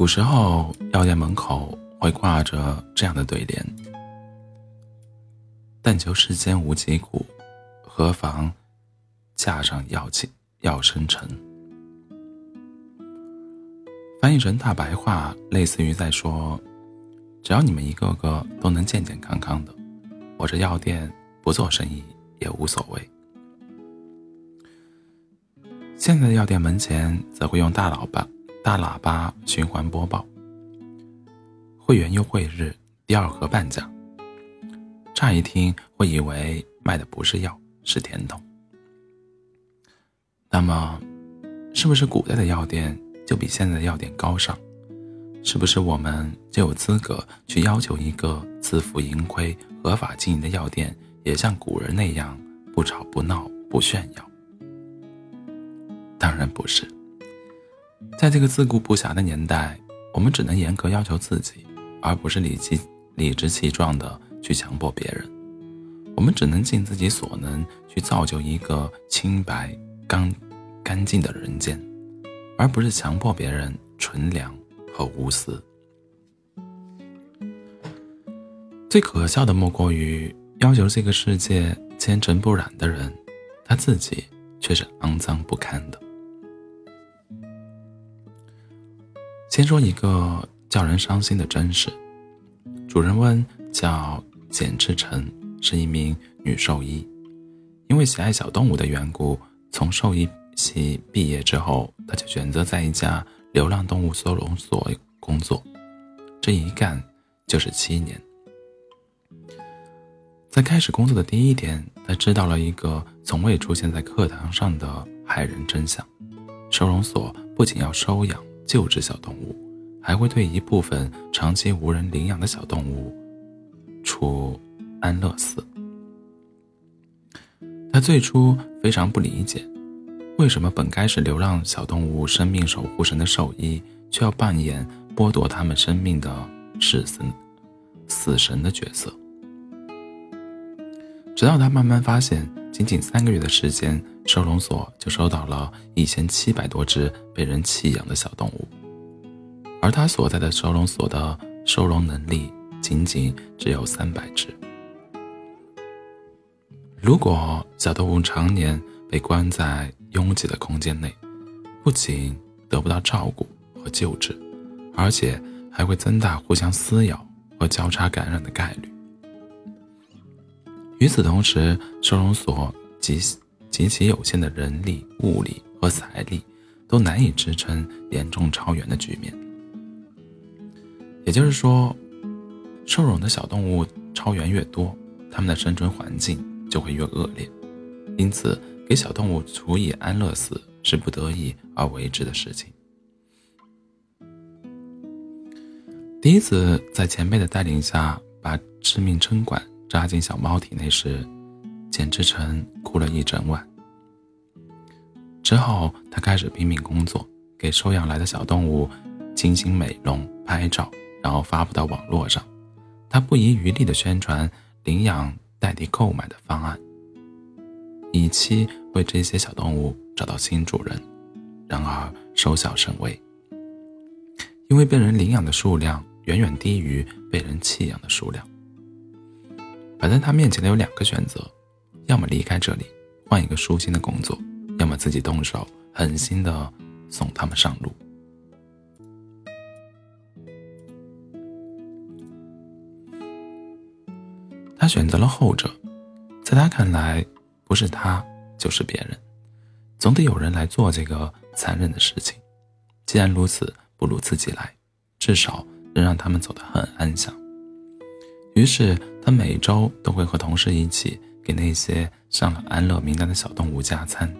古时候，药店门口会挂着这样的对联：“但求世间无疾苦，何妨架上药气药生尘。”翻译成大白话，类似于在说：“只要你们一个个都能健健康康的，我这药店不做生意也无所谓。”现在的药店门前则会用大喇叭、大喇叭循环播报：“会员优惠日，第二盒半价。”乍一听会以为卖的不是药，是甜筒。那么，是不是古代的药店？就比现在的药店高尚，是不是我们就有资格去要求一个自负盈亏、合法经营的药店，也像古人那样不吵不闹、不炫耀？当然不是。在这个自顾不暇的年代，我们只能严格要求自己，而不是理气理直气壮的去强迫别人。我们只能尽自己所能去造就一个清白、干干净的人间。而不是强迫别人纯良和无私。最可笑的莫过于要求这个世界纤尘不染的人，他自己却是肮脏不堪的。先说一个叫人伤心的真实：主人翁叫简志成，是一名女兽医，因为喜爱小动物的缘故，从兽医。系毕业之后，他就选择在一家流浪动物收容所工作，这一干就是七年。在开始工作的第一天，他知道了一个从未出现在课堂上的骇人真相：收容所不仅要收养救治小动物，还会对一部分长期无人领养的小动物处安乐死。他最初非常不理解。为什么本该是流浪小动物生命守护神的兽医，却要扮演剥夺他们生命的死神、死神的角色？直到他慢慢发现，仅仅三个月的时间，收容所就收到了一千七百多只被人弃养的小动物，而他所在的收容所的收容能力仅仅只有三百只。如果小动物常年被关在拥挤的空间内，不仅得不到照顾和救治，而且还会增大互相撕咬和交叉感染的概率。与此同时，收容所极极其有限的人力、物力和财力，都难以支撑严重超员的局面。也就是说，收容的小动物超员越多，它们的生存环境就会越恶劣，因此。给小动物处以安乐死是不得已而为之的事情。第一次在前辈的带领下把致命针管扎进小猫体内时，简志成哭了一整晚。之后，他开始拼命工作，给收养来的小动物精心美容、拍照，然后发布到网络上。他不遗余力地宣传领养代替购买的方案。以期为这些小动物找到新主人，然而收效甚微，因为被人领养的数量远远低于被人弃养的数量。摆在他面前的有两个选择：要么离开这里，换一个舒心的工作；要么自己动手，狠心的送他们上路。他选择了后者，在他看来。不是他，就是别人，总得有人来做这个残忍的事情。既然如此，不如自己来，至少能让他们走得很安详。于是，他每周都会和同事一起给那些上了安乐名单的小动物加餐，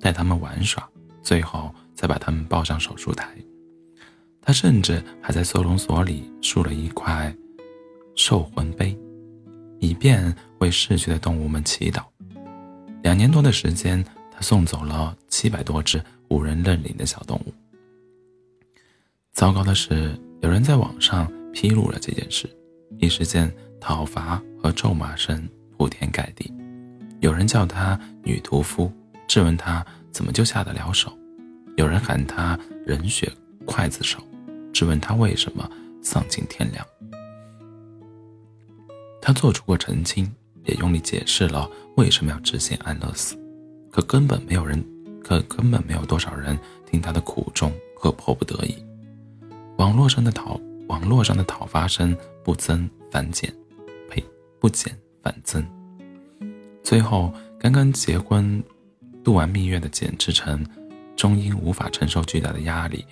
带他们玩耍，最后再把他们抱上手术台。他甚至还在收容所里竖了一块兽魂碑，以便为逝去的动物们祈祷。两年多的时间，他送走了七百多只无人认领的小动物。糟糕的是，有人在网上披露了这件事，一时间讨伐和咒骂声铺天盖地。有人叫她女屠夫，质问她怎么就下得了手；有人喊她人血刽子手，质问她为什么丧尽天良。他做出过澄清，也用力解释了为什么要执行安乐死，可根本没有人，可根本没有多少人听他的苦衷和迫不得已。网络上的讨，网络上的讨伐声不增反减，不减反增。最后，刚刚结婚、度完蜜月的简志成，终因无法承受巨大的压力，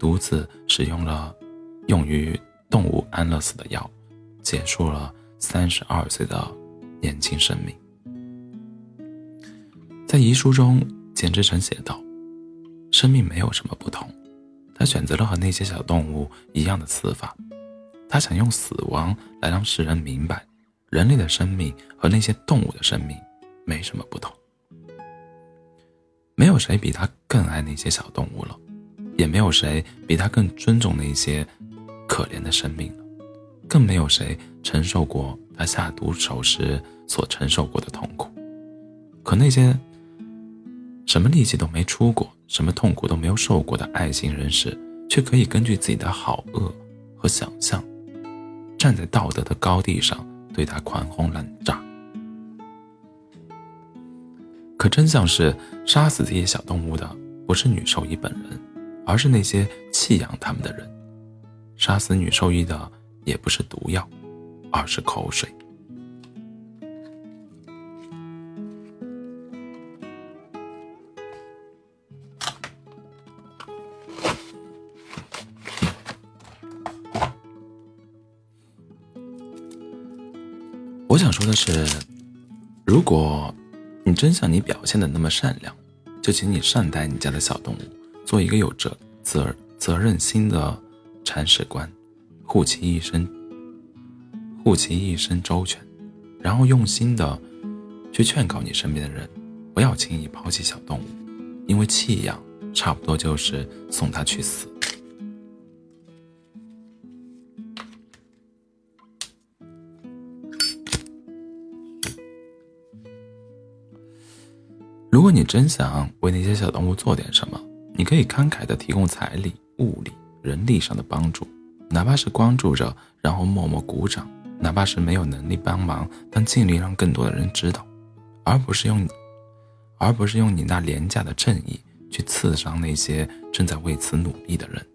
独自使用了用于动物安乐死的药，结束了三十二岁的年轻生命。在遗书中，简志成写道：“生命没有什么不同，他选择了和那些小动物一样的死法，他想用死亡来让世人明白。”人类的生命和那些动物的生命没什么不同，没有谁比他更爱那些小动物了，也没有谁比他更尊重那些可怜的生命了，更没有谁承受过他下毒手时所承受过的痛苦。可那些什么力气都没出过、什么痛苦都没有受过的爱心人士，却可以根据自己的好恶和想象，站在道德的高地上。对他狂轰滥炸，可真相是，杀死这些小动物的不是女兽医本人，而是那些弃养他们的人；杀死女兽医的也不是毒药，而是口水。是，如果你真像你表现的那么善良，就请你善待你家的小动物，做一个有责责责任心的铲屎官，护其一生，护其一生周全，然后用心的去劝告你身边的人，不要轻易抛弃小动物，因为弃养差不多就是送它去死。如果你真想为那些小动物做点什么，你可以慷慨地提供财力、物力、人力上的帮助，哪怕是关注着，然后默默鼓掌；哪怕是没有能力帮忙，但尽力让更多的人知道，而不是用，而不是用你那廉价的正义去刺伤那些正在为此努力的人。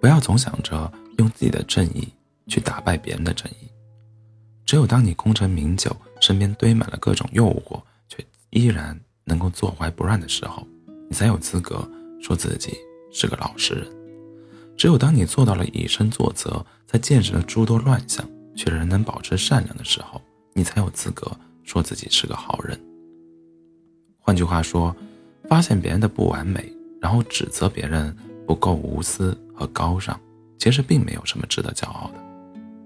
不要总想着用自己的正义去打败别人的正义。只有当你功成名就，身边堆满了各种诱惑，却依然能够坐怀不乱的时候，你才有资格说自己是个老实人。只有当你做到了以身作则，在见识了诸多乱象，却仍能保持善良的时候，你才有资格说自己是个好人。换句话说，发现别人的不完美，然后指责别人不够无私。和高尚，其实并没有什么值得骄傲的。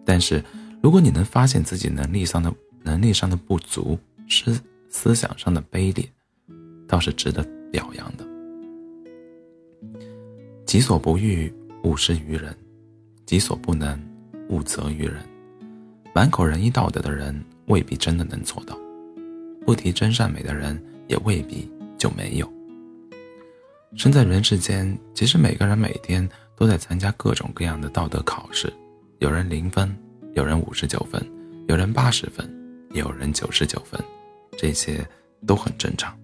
但是，如果你能发现自己能力上的能力上的不足，思思想上的卑劣，倒是值得表扬的。己所不欲，勿施于人；己所不能，勿责于人。满口仁义道德的人，未必真的能做到；不提真善美的人，也未必就没有。生在人世间，其实每个人每天。都在参加各种各样的道德考试，有人零分，有人五十九分，有人八十分，有人九十九分，这些都很正常。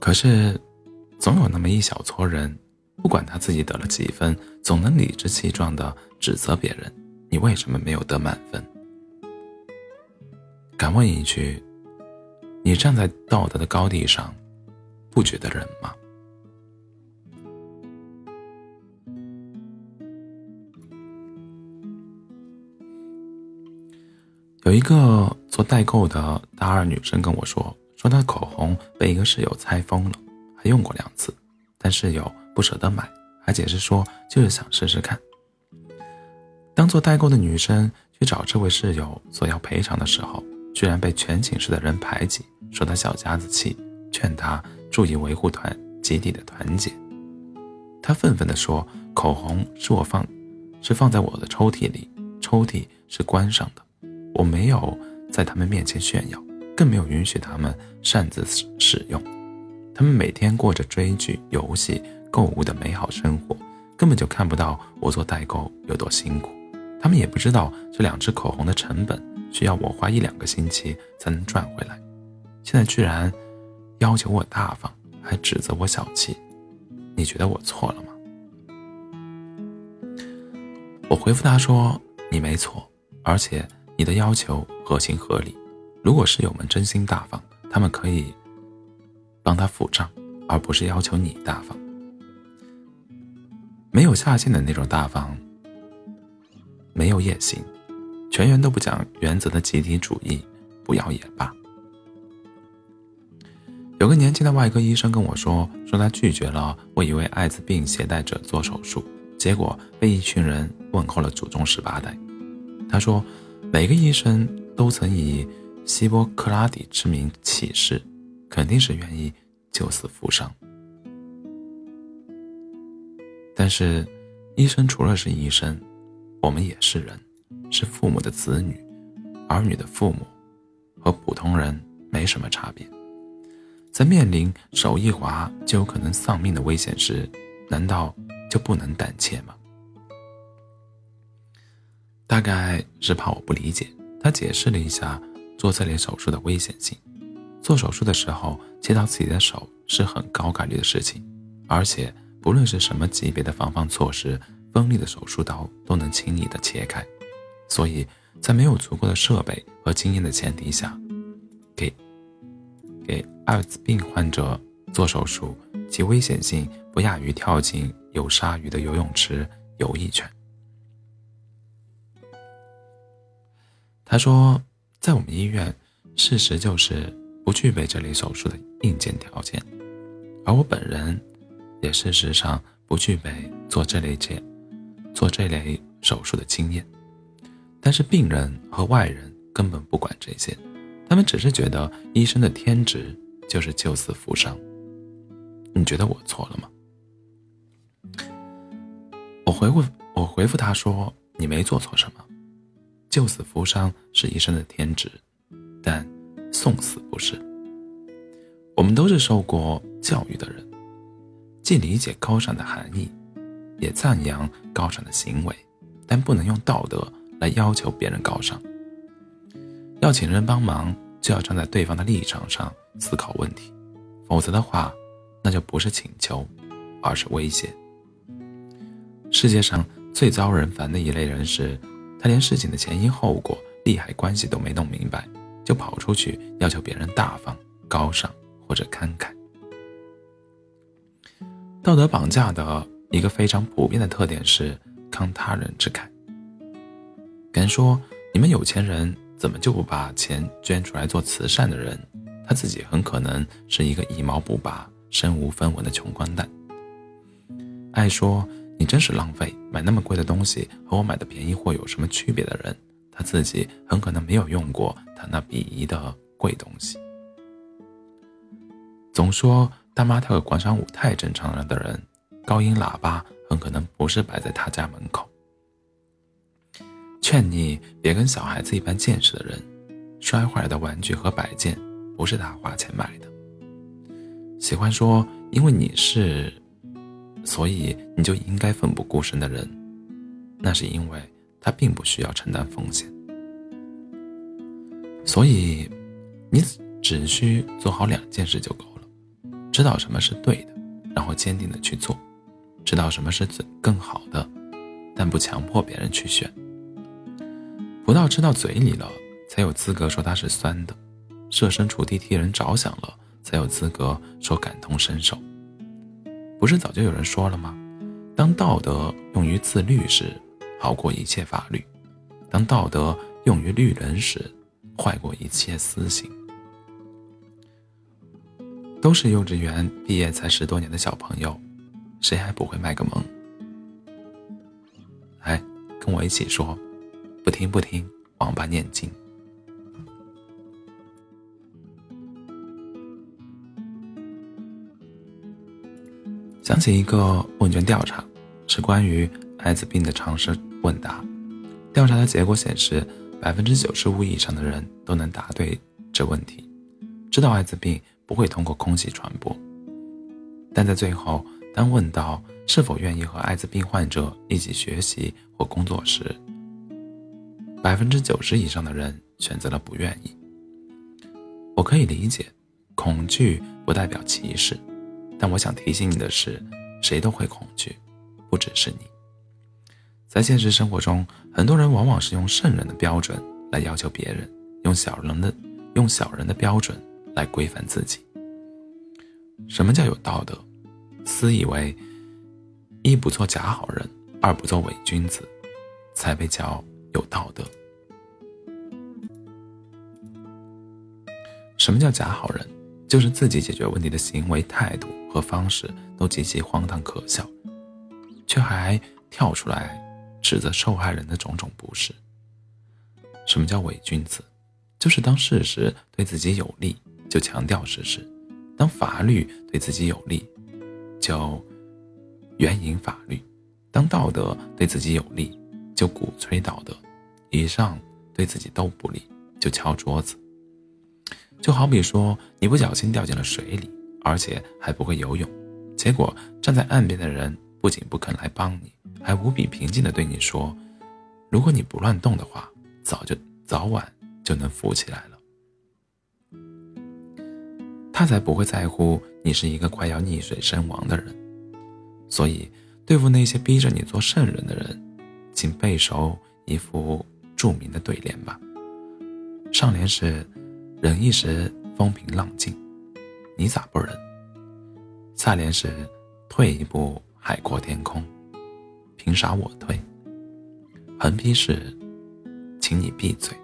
可是，总有那么一小撮人，不管他自己得了几分，总能理直气壮的指责别人：“你为什么没有得满分？”敢问一句：你站在道德的高地上，不觉得冷吗？一个做代购的大二女生跟我说，说她口红被一个室友拆封了，还用过两次，但室友不舍得买，还解释说就是想试试看。当做代购的女生去找这位室友索要赔偿的时候，居然被全寝室的人排挤，说她小家子气，劝她注意维护团集体的团结。她愤愤地说：“口红是我放，是放在我的抽屉里，抽屉是关上的。”我没有在他们面前炫耀，更没有允许他们擅自使使用。他们每天过着追剧、游戏、购物的美好生活，根本就看不到我做代购有多辛苦。他们也不知道这两支口红的成本需要我花一两个星期才能赚回来。现在居然要求我大方，还指责我小气，你觉得我错了吗？我回复他说：“你没错，而且你的要求合情合理。如果室友们真心大方，他们可以帮他付账，而不是要求你大方。没有下限的那种大方，没有野心，全员都不讲原则的集体主义，不要也罢。”有个年轻的外科医生跟我说，说他拒绝了为一位艾滋病携带者做手术。结果被一群人问候了祖宗十八代。他说：“每个医生都曾以希波克拉底之名起誓，肯定是愿意救死扶伤。但是，医生除了是医生，我们也是人，是父母的子女，儿女的父母，和普通人没什么差别。在面临手一滑就有可能丧命的危险时，难道？”就不能胆怯吗？大概是怕我不理解，他解释了一下做这类手术的危险性。做手术的时候切到自己的手是很高概率的事情，而且不论是什么级别的防范措施，锋利的手术刀都能轻易的切开。所以在没有足够的设备和经验的前提下，给给艾滋病患者做手术，其危险性不亚于跳进。有鲨鱼的游泳池游一圈。他说，在我们医院，事实就是不具备这类手术的硬件条件，而我本人也事实上不具备做这类件做这类手术的经验。但是病人和外人根本不管这些，他们只是觉得医生的天职就是救死扶伤。你觉得我错了吗？我回复我回复他说：“你没做错什么，救死扶伤是医生的天职，但送死不是。我们都是受过教育的人，既理解高尚的含义，也赞扬高尚的行为，但不能用道德来要求别人高尚。要请人帮忙，就要站在对方的立场上思考问题，否则的话，那就不是请求，而是威胁。”世界上最遭人烦的一类人是，他连事情的前因后果、利害关系都没弄明白，就跑出去要求别人大方、高尚或者慷慨。道德绑架的一个非常普遍的特点是慷他人之慨。敢说你们有钱人怎么就不把钱捐出来做慈善的人，他自己很可能是一个一毛不拔、身无分文的穷光蛋。爱说。你真是浪费！买那么贵的东西和我买的便宜货有什么区别的人，他自己很可能没有用过他那鄙夷的贵东西。总说大妈跳个广场舞太正常了的人，高音喇叭很可能不是摆在他家门口。劝你别跟小孩子一般见识的人，摔坏了的玩具和摆件不是他花钱买的。喜欢说因为你是。所以你就应该奋不顾身的人，那是因为他并不需要承担风险。所以，你只需做好两件事就够了：知道什么是对的，然后坚定的去做；知道什么是最更好的，但不强迫别人去选。葡萄吃到嘴里了，才有资格说它是酸的；设身处地替人着想了，才有资格说感同身受。不是早就有人说了吗？当道德用于自律时，好过一切法律；当道德用于律人时，坏过一切私刑。都是幼稚园毕业才十多年的小朋友，谁还不会卖个萌？来，跟我一起说，不听不听，王八念经。想起一个问卷调查，是关于艾滋病的常识问答。调查的结果显示，百分之九十五以上的人都能答对这问题，知道艾滋病不会通过空气传播。但在最后，当问到是否愿意和艾滋病患者一起学习或工作时，百分之九十以上的人选择了不愿意。我可以理解，恐惧不代表歧视，但我想提醒你的是，谁都会恐惧，不只是你。在现实生活中，很多人往往是用圣人的标准来要求别人，用小人的用小人的标准来规范自己。什么叫有道德？私以为一不做假好人，二不做伪君子，才被叫有道德。什么叫假好人？就是自己解决问题的行为态度和方式都极其荒唐可笑，却还跳出来指责受害人的种种不是。什么叫伪君子？就是当事实对自己有利，就强调事实；当法律对自己有利，就援引法律；当道德对自己有利，就鼓吹道德；以上对自己都不利，就敲桌子。就好比说，你不小心掉进了水里，而且还不会游泳，结果站在岸边的人不仅不肯来帮你，还无比平静地对你说：“如果你不乱动的话，早就早晚就能浮起来了。”他才不会在乎你是一个快要溺水身亡的人。所以，对付那些逼着你做圣人的人，请背熟一副著名的对联吧。上联是。忍一时风平浪静，你咋不忍？下联是退一步海阔天空，凭啥我退？横批是请你闭嘴。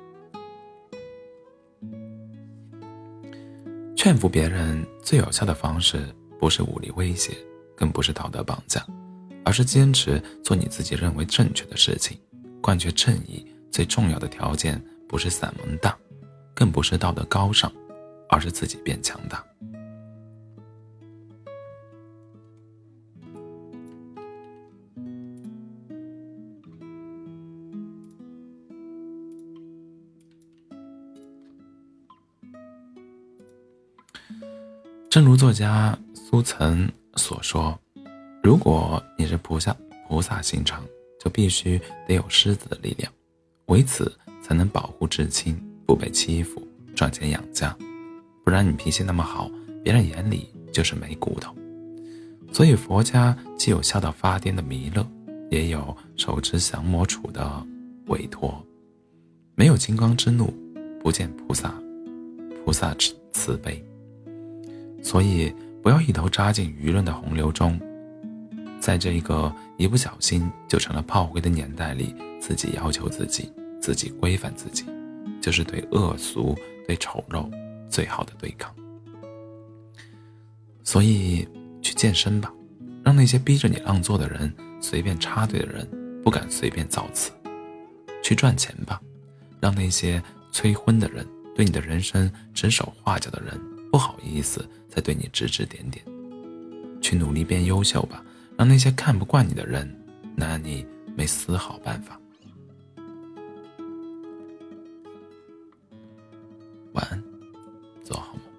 劝服别人最有效的方式，不是武力威胁，更不是道德绑架，而是坚持做你自己认为正确的事情。贯彻正义最重要的条件，不是散文大。更不是道德高尚，而是自己变强大。正如作家苏岑所说：“如果你是菩萨，菩萨心肠，就必须得有狮子的力量，为此才能保护至亲。”不被欺负，赚钱养家，不然你脾气那么好，别人眼里就是没骨头。所以佛家既有笑到发癫的弥勒，也有手持降魔杵的韦陀。没有金刚之怒，不见菩萨，菩萨慈慈悲。所以不要一头扎进舆论的洪流中，在这个一不小心就成了炮灰的年代里，自己要求自己，自己规范自己。就是对恶俗、对丑陋最好的对抗。所以去健身吧，让那些逼着你让座的人、随便插队的人不敢随便造次；去赚钱吧，让那些催婚的人、对你的人生指手画脚的人不好意思再对你指指点点；去努力变优秀吧，让那些看不惯你的人拿你没丝毫办法。晚安做好梦。